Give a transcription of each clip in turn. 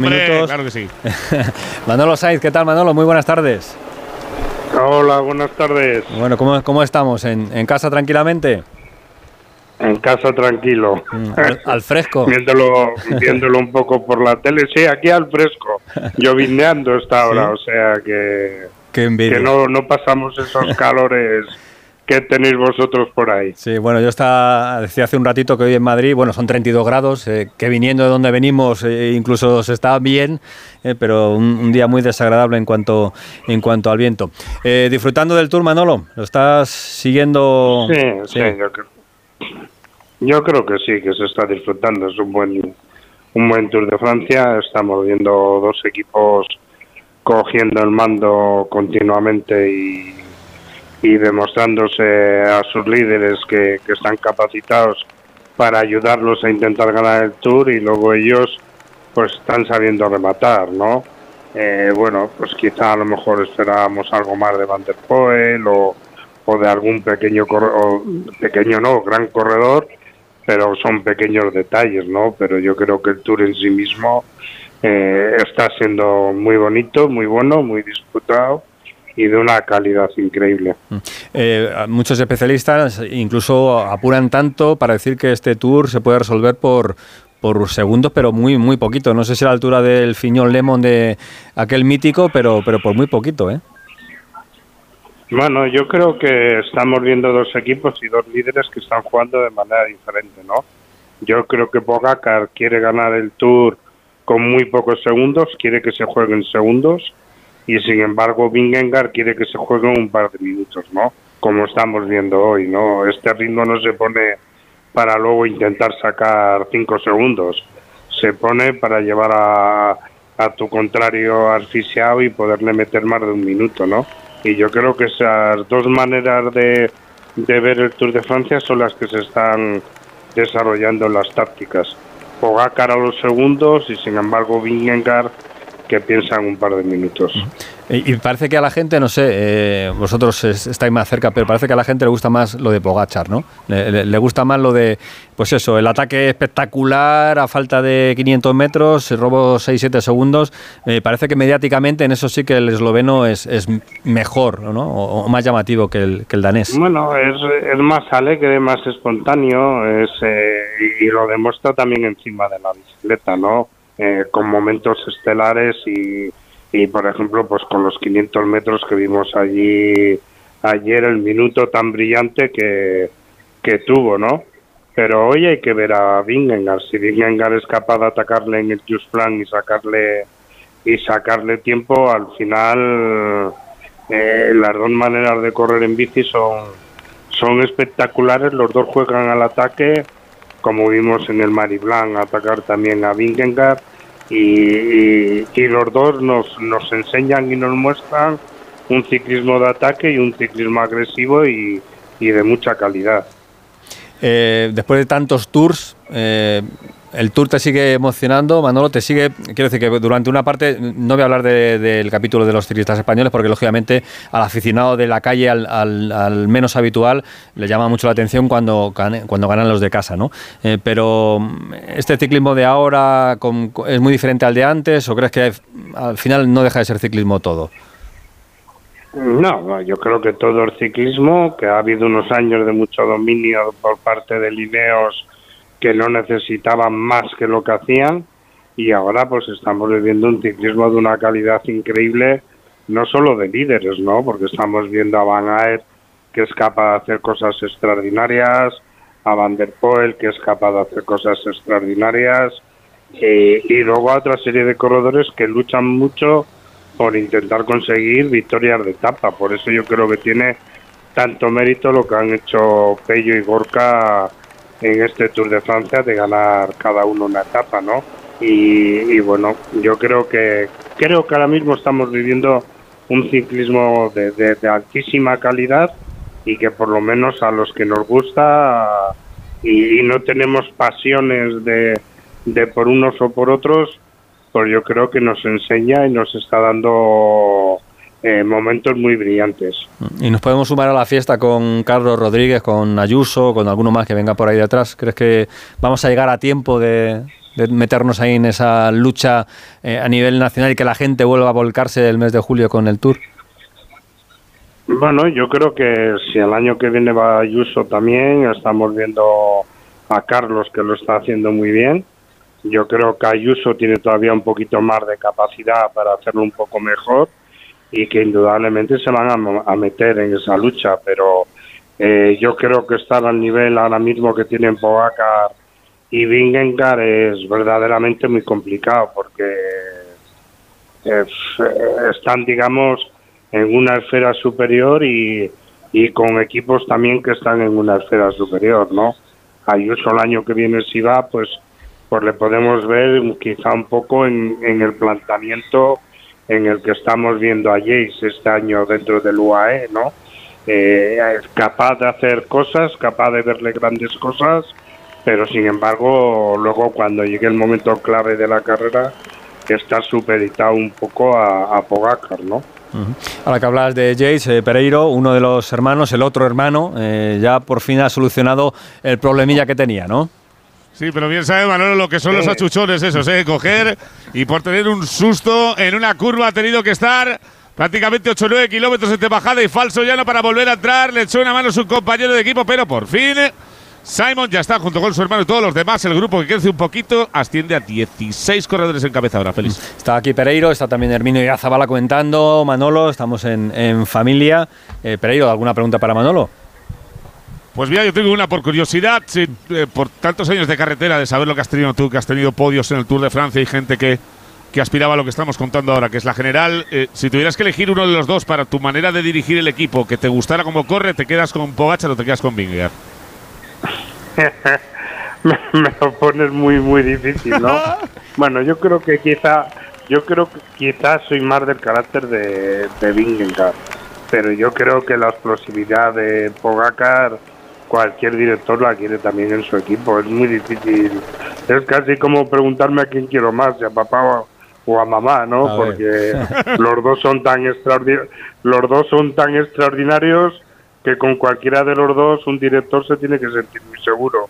minutos. Claro que sí. Manolo Saiz, ¿qué tal Manolo? Muy buenas tardes. Hola, buenas tardes. Bueno, ¿cómo, cómo estamos? ¿En, en casa tranquilamente? En casa tranquilo. Mm, al, al fresco. viéndolo, viéndolo un poco por la tele. Sí, aquí al fresco. Llovineando está ahora, o sea que, Qué envidia. que no, no pasamos esos calores que tenéis vosotros por ahí. Sí, bueno, yo estaba, decía hace un ratito que hoy en Madrid, bueno, son 32 grados, eh, que viniendo de donde venimos eh, incluso se está bien, eh, pero un, un día muy desagradable en cuanto, en cuanto al viento. Eh, disfrutando del Tour, Manolo, ¿lo estás siguiendo? Sí, sí, yo creo. Yo creo que sí, que se está disfrutando. Es un buen, un buen Tour de Francia. Estamos viendo dos equipos cogiendo el mando continuamente y, y demostrándose a sus líderes que, que están capacitados para ayudarlos a intentar ganar el Tour y luego ellos pues están sabiendo rematar, ¿no? Eh, bueno, pues quizá a lo mejor esperábamos algo más de Van der Poel o, o de algún pequeño, corre- o pequeño no, gran corredor, pero son pequeños detalles, ¿no? Pero yo creo que el Tour en sí mismo eh, está siendo muy bonito, muy bueno, muy disputado y de una calidad increíble. Eh, muchos especialistas incluso apuran tanto para decir que este Tour se puede resolver por por segundos, pero muy muy poquito. No sé si a la altura del Fiñón Lemon de aquel mítico, pero pero por muy poquito, ¿eh? Bueno, yo creo que estamos viendo dos equipos y dos líderes que están jugando de manera diferente, ¿no? Yo creo que Pogacar quiere ganar el Tour con muy pocos segundos, quiere que se juegue en segundos y sin embargo Vingegaard quiere que se juegue un par de minutos, ¿no? Como estamos viendo hoy, ¿no? Este ritmo no se pone para luego intentar sacar cinco segundos, se pone para llevar a, a tu contrario asfixiado y poderle meter más de un minuto, ¿no? Y yo creo que esas dos maneras de, de ver el Tour de Francia son las que se están desarrollando en las tácticas. Pogacar a los segundos y sin embargo Vingegaard que piensa en un par de minutos. Y, parece que a la gente, no sé, eh, vosotros es- estáis más cerca, pero parece que a la gente le gusta más lo de Pogachar, ¿no? Le, gusta más lo de, pues eso, el ataque espectacular a falta de 500 metros, robo 6-7 segundos. Eh, parece que mediáticamente en eso sí que el esloveno es, es mejor, ¿no? O, o más llamativo que el, que el danés. Bueno, es, es más alegre, más espontáneo es, eh, y, y lo demuestra también encima de la bicicleta, ¿no? Eh, con momentos estelares y, y, por ejemplo, pues con los 500 metros que vimos allí ayer, el minuto tan brillante que, que tuvo, ¿no? Pero hoy hay que ver a Vingegaard. Si Vingegaard es capaz de atacarle en el Just Plan y sacarle y sacarle tiempo, al final eh, las dos maneras de correr en bici son, son espectaculares. Los dos juegan al ataque, como vimos en el Mari Blanc, atacar también a Vingegaard. Y, y- los dos nos, nos enseñan y nos muestran un ciclismo de ataque y un ciclismo agresivo y, y de mucha calidad. Eh, después de tantos tours, eh, el tour te sigue emocionando, Manolo, te sigue, quiero decir que durante una parte, no voy a hablar de- del capítulo de los ciclistas españoles, porque lógicamente al aficionado de la calle, al, al- menos habitual, le llama mucho la atención cuando, cuando ganan los de casa, ¿no? Eh, pero este ciclismo de ahora es muy diferente al de antes, o crees que al final no deja de ser ciclismo todo? No, yo creo que todo el ciclismo, que ha habido unos años de mucho dominio por parte de Lineos que no necesitaban más que lo que hacían y ahora pues estamos viviendo un ciclismo de una calidad increíble, no solo de líderes, ¿no? Porque estamos viendo a Van Aert que es capaz de hacer cosas extraordinarias, a Van der Poel que es capaz de hacer cosas extraordinarias eh, y luego a otra serie de corredores que luchan mucho por intentar conseguir victorias de etapa. Por eso yo creo que tiene tanto mérito lo que han hecho Pello y Gorka en este Tour de Francia de ganar cada uno una etapa, ¿no? Y, bueno, yo creo que creo que ahora mismo estamos viviendo un ciclismo de, de- de altísima calidad y que por lo menos a los que nos gusta y, y no tenemos pasiones de, de por unos o por otros, pues yo creo que nos enseña y nos está dando eh, momentos muy brillantes. Y nos podemos sumar a la fiesta con Carlos Rodríguez, con Ayuso, con alguno más que venga por ahí detrás. ¿Crees que vamos a llegar a tiempo de, de meternos ahí en esa lucha eh, a nivel nacional y que la gente vuelva a volcarse el mes de julio con el Tour? Bueno, yo creo que si el año que viene va Ayuso también, estamos viendo a Carlos que lo está haciendo muy bien. Yo creo que Ayuso tiene todavía un poquito más de capacidad para hacerlo un poco mejor y que indudablemente se van a, meter en esa lucha, pero eh, yo creo que estar al nivel ahora mismo que tienen Pogacar y Vingegaard es verdaderamente muy complicado porque están, digamos, en una esfera superior y, y con equipos también que están en una esfera superior, ¿no? Ayuso el año que viene si va, pues, pues le podemos ver quizá un poco en, el planteamiento en el que estamos viendo a Jace este año dentro del UAE, ¿no? Eh, es capaz de hacer cosas, capaz de verle grandes cosas, pero sin embargo, luego cuando llegue el momento clave de la carrera, está supeditado un poco a, a Pogacar, ¿no? Ahora que hablas de Jace eh, Pereiro, uno de los hermanos, el otro hermano, eh, ya por fin ha solucionado el problemilla que tenía, ¿no? Sí, pero bien sabe Manolo lo que son los achuchones esos, ¿eh? Coger y por tener un susto en una curva ha tenido que estar prácticamente 8 o 9 kilómetros entre bajada y falso llano para volver a entrar. Le echó una mano a su compañero de equipo, pero por fin Simon ya está junto con su hermano y todos los demás. El grupo que crece un poquito asciende a 16 corredores en cabeza ahora. Feliz. Está aquí Pereiro, está también Herminio y Azabala comentando. Manolo, estamos en, familia. Eh, Pereiro, ¿alguna pregunta para Manolo? Pues mira, yo tengo una por curiosidad, eh, por tantos años de carretera, de saber lo que has tenido tú, que has tenido podios en el Tour de Francia y gente que, que aspiraba a lo que estamos contando ahora, que es la general. Eh, si tuvieras que elegir uno de los dos para tu manera de dirigir el equipo, que te gustara como corre, ¿te quedas con Pogacar o te quedas con Vingegaard? me, lo pones muy, muy difícil, ¿no? bueno, yo creo que quizá, yo creo que quizás soy más del carácter de, de Vingegaard, pero yo creo que la explosividad de Pogacar cualquier director la quiere también en su equipo. Es muy difícil. Es casi como preguntarme a quién quiero más, si a papá o, a mamá, ¿no? Porque los dos son tan extraordinarios, los dos son tan extraordinarios que con cualquiera de los dos un director se tiene que sentir muy seguro.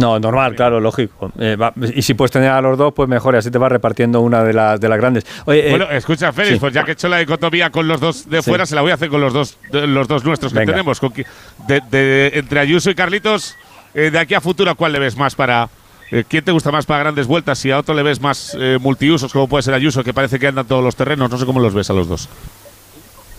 No, normal, claro, lógico. Eh, y si puedes tener a los dos, pues mejor, y así te vas repartiendo una de las, de las grandes. Eh, bueno, escucha, Félix, pues ya que he hecho la dicotomía con los dos de fuera, se la voy a hacer con los dos, los dos nuestros que tenemos. de, entre Ayuso y Carlitos, eh, de aquí a futuro, ¿cuál le ves más para, ¿Quién te gusta más para grandes vueltas? Si a otro le ves más multiusos, como puede ser Ayuso, que parece que anda todos los terrenos, no sé cómo los ves a los dos.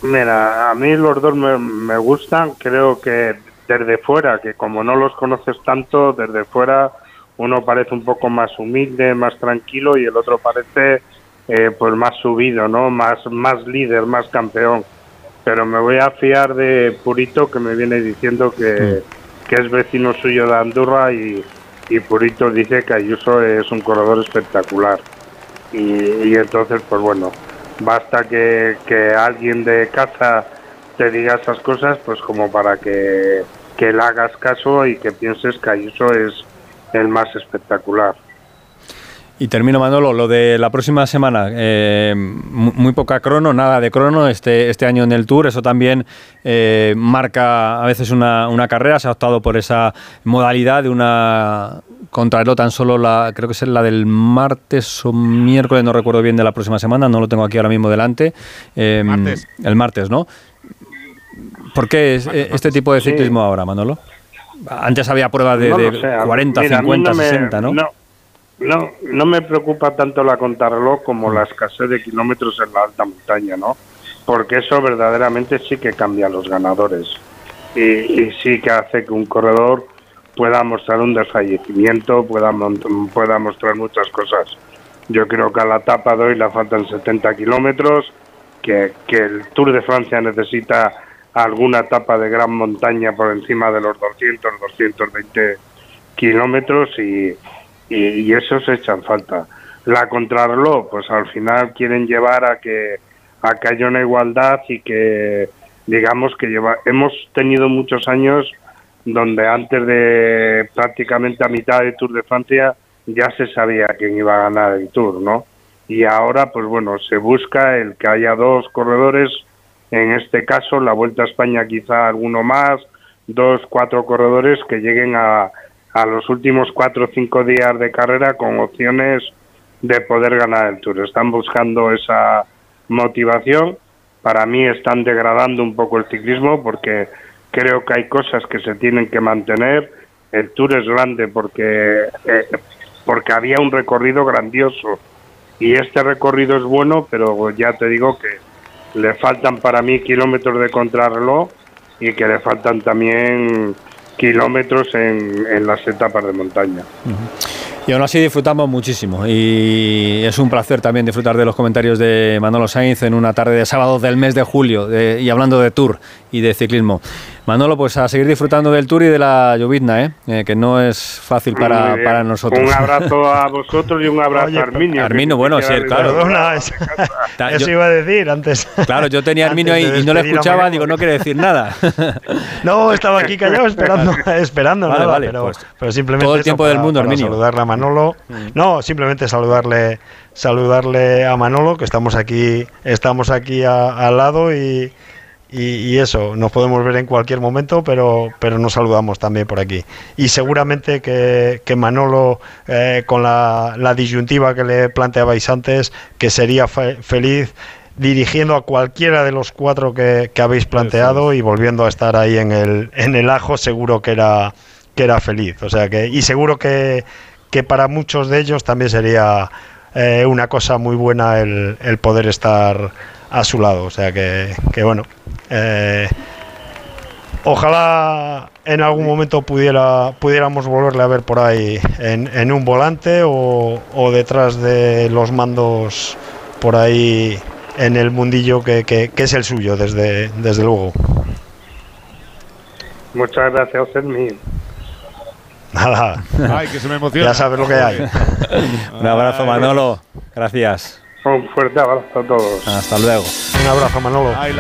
Mira, a mí los dos me, me gustan, creo que desde fuera, que como no los conoces tanto, desde fuera uno parece un poco más humilde, más tranquilo y el otro parece eh, pues más subido, ¿no? Más, más líder, más campeón. Pero me voy a fiar de Purito que me viene diciendo que, que es vecino suyo de Andorra y, y, Purito dice que Ayuso es un corredor espectacular. Y, y entonces, pues bueno, basta que, que alguien de casa te diga esas cosas, pues como para que que le hagas caso y que pienses que Ayuso es el más espectacular. Y termino, Manolo, lo de la próxima semana. Eh, muy poca crono, nada de crono este, este año en el Tour. Eso también eh, marca a veces una, una, carrera. Se ha optado por esa modalidad de una contrarreloj tan solo la, creo que es la del martes o miércoles, no recuerdo bien de la próxima semana, no lo tengo aquí ahora mismo delante. Eh, martes. El martes, ¿no? ¿Por qué es, eh, este tipo de ciclismo ahora, Manolo? Antes había pruebas de, 40, 50, 60, ¿no? ¿no? No, me preocupa tanto la contrarreloj como la escasez de kilómetros en la alta montaña, ¿no? Porque eso verdaderamente sí que cambia a los ganadores y, sí que hace que un corredor pueda mostrar un desfallecimiento, pueda, pueda mostrar muchas cosas. Yo creo que a la etapa de hoy le faltan 70 kilómetros, que, que el Tour de Francia necesita alguna etapa de gran montaña por encima de los 200, 220 kilómetros y, y, eso se echan falta. La contrarreloj, pues al final quieren llevar a que, a que haya una igualdad y que digamos que lleva, hemos tenido muchos años donde antes de prácticamente a mitad del Tour de Francia ya se sabía quién iba a ganar el Tour, ¿no? Y ahora, pues bueno, se busca el que haya dos corredores en este caso, la Vuelta a España quizá alguno más, dos, cuatro corredores que lleguen a, los últimos cuatro o cinco días de carrera con opciones de poder ganar el Tour. Están buscando esa motivación. Para mí están degradando un poco el ciclismo porque creo que hay cosas que se tienen que mantener. El Tour es grande porque eh, porque había un recorrido grandioso y este recorrido es bueno, pero ya te digo que le faltan para mí kilómetros de contrarreloj y que le faltan también kilómetros en, en las etapas de montaña. Y aún así disfrutamos muchísimo y es un placer también disfrutar de los comentarios de Manolo Sainz en una tarde de sábado del mes de julio y hablando de Tour y de ciclismo. Manolo, pues a seguir disfrutando del Tour y de la llovizna, ¿eh? eh que no es fácil para, para, nosotros. Un abrazo a vosotros y un abrazo a Arminio. Arminio, bueno, sí, claro. eso iba a decir antes. Claro, yo tenía a Arminio ahí y no le escuchaba, digo, no quiere decir nada. no, estaba aquí callado esperando, esperando vale, nada, vale, pero, pues, pero, simplemente todo el tiempo del mundo, Arminio. Saludarle a Manolo. Mm. No, simplemente saludarle saludarle a Manolo, que estamos aquí, estamos aquí al lado y, y, eso, nos podemos ver en cualquier momento, pero, pero nos saludamos también por aquí. Y seguramente que, que Manolo, eh, con la, la, disyuntiva que le planteabais antes, que sería feliz dirigiendo a cualquiera de los cuatro que, que habéis planteado y volviendo a estar ahí en el, en el ajo, seguro que era, que era feliz. O sea que, y seguro que, que para muchos de ellos también sería eh, una cosa muy buena el, el poder estar a su lado. O sea que, que bueno, eh, ojalá en algún momento pudiera, pudiéramos volverle a ver por ahí en, un volante o, detrás de los mandos por ahí en el mundillo que, que, es el suyo, desde, desde luego. Muchas gracias, Sermi. Nada. Ya sabes lo que hay. Un abrazo, Manolo. Gracias. Un fuerte abrazo a todos. Hasta luego. Un abrazo, Manolo. Ay, la